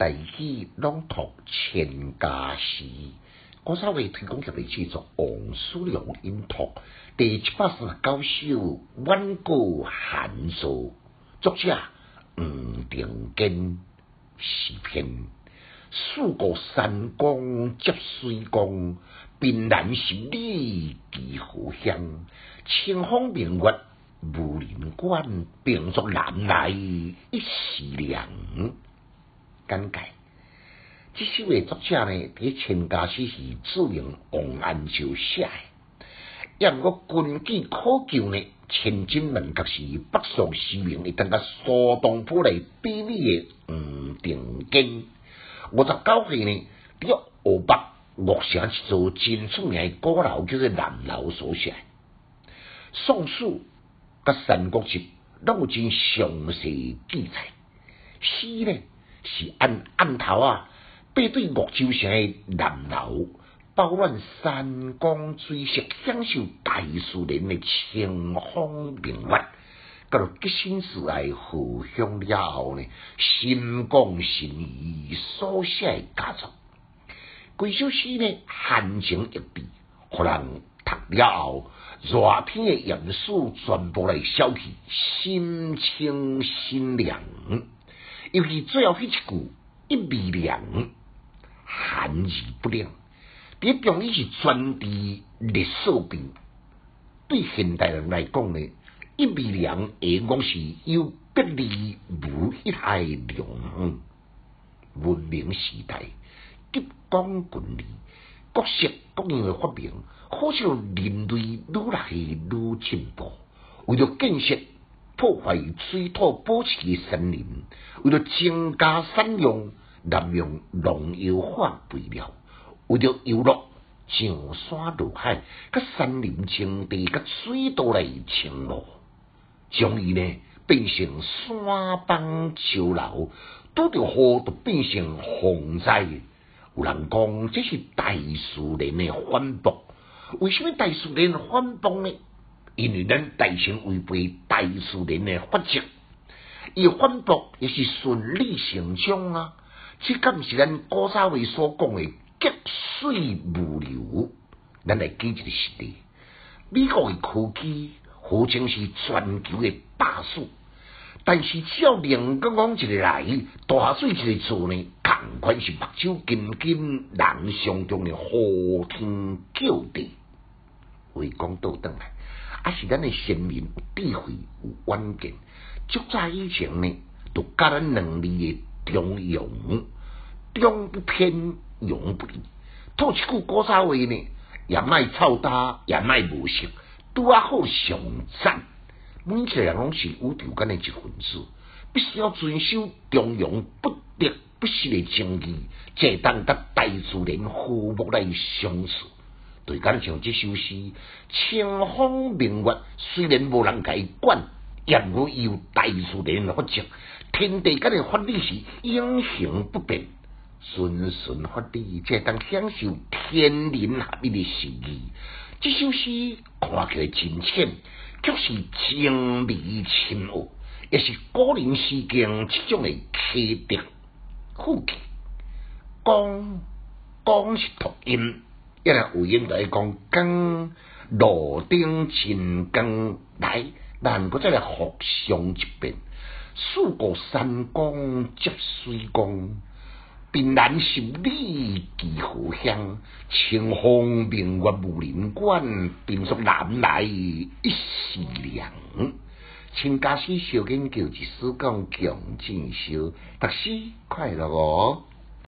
大喜朗读千家诗，郭少伟推广给你制作王叔良音读第七百四十九首挽歌寒暑，作者吴定根诗篇。四国三公接水光，凭栏十里寄荷香。清风明月无人管，并作南来一时凉。简介：这首嘅作者呢，伫千家诗是著名王安石写嘅。也毋过根据考究呢，千金门确是北宋诗名，一等甲苏东坡来比拟嘅吴定根。五十九岁呢，伫湖北岳城一座真出名嘅古楼，叫做南楼所写。宋书甲三国志拢有真详细记载。诗呢？是按暗头啊，背对岳州城的南楼，饱览山光水色，享受大自然的清风明月。到了吉星寺来互相了后呢，心光神怡，所写佳作。规首诗呢，含情一笔，互人读了后，热天的严肃全部来消去，心清心凉。尤其最后迄一句一米凉，寒而不凉，伫中医是专治热射病。对现代人来讲呢，一米凉诶，讲是有别离无一害凉。文明时代急功近利，各式各样诶发明，好像人类愈来愈进步，为了建设。破坏水土保持嘅森林，为了增加产量，滥用农药化肥料，为了游乐上山落海，甲森林青地，甲水道来清路，将伊呢变成山崩丘楼，拄着雨就变成洪灾。有人讲这是大自然嘅反驳，为什么大自然反驳呢？因为咱大成违背大自然的法则，伊反驳也是顺理成章啊！这敢毋是咱古早话所讲的急水无流？咱来记一个实例：美国的科技号称是全球的霸主，但是只要连刚刚一个来，大水一个做呢，同款是目睭金金，人相中的呼天叫地，为讲倒转来。还，是咱的先民有智慧、有远见，足早以前呢，就教咱能力的中庸，中不偏，庸不离。套一句古早话呢，也卖臭大，也卖无识，拄啊好上赞。每一个人拢是有条件的一份子，必须要遵守中庸不得不失的正义，才当甲大自然和睦来相处。对，敢像这首诗，清风明月，虽然无人甲伊管，也无有大自然的法则，天地间的法律是永恒不变，顺顺法理，才当享受天人合一的诗意。这首诗看起来真浅，却是精美深奥，也是古人诗经这种的奇特富气。讲讲是读音。一来有音来讲，更路顶真更来，但搁再来互相一遍。四国三公接水光，凭栏十里寄荷香。清风明月无人管，便作南来一时凉。请家师小研究一丝讲强进修，读书快乐哦。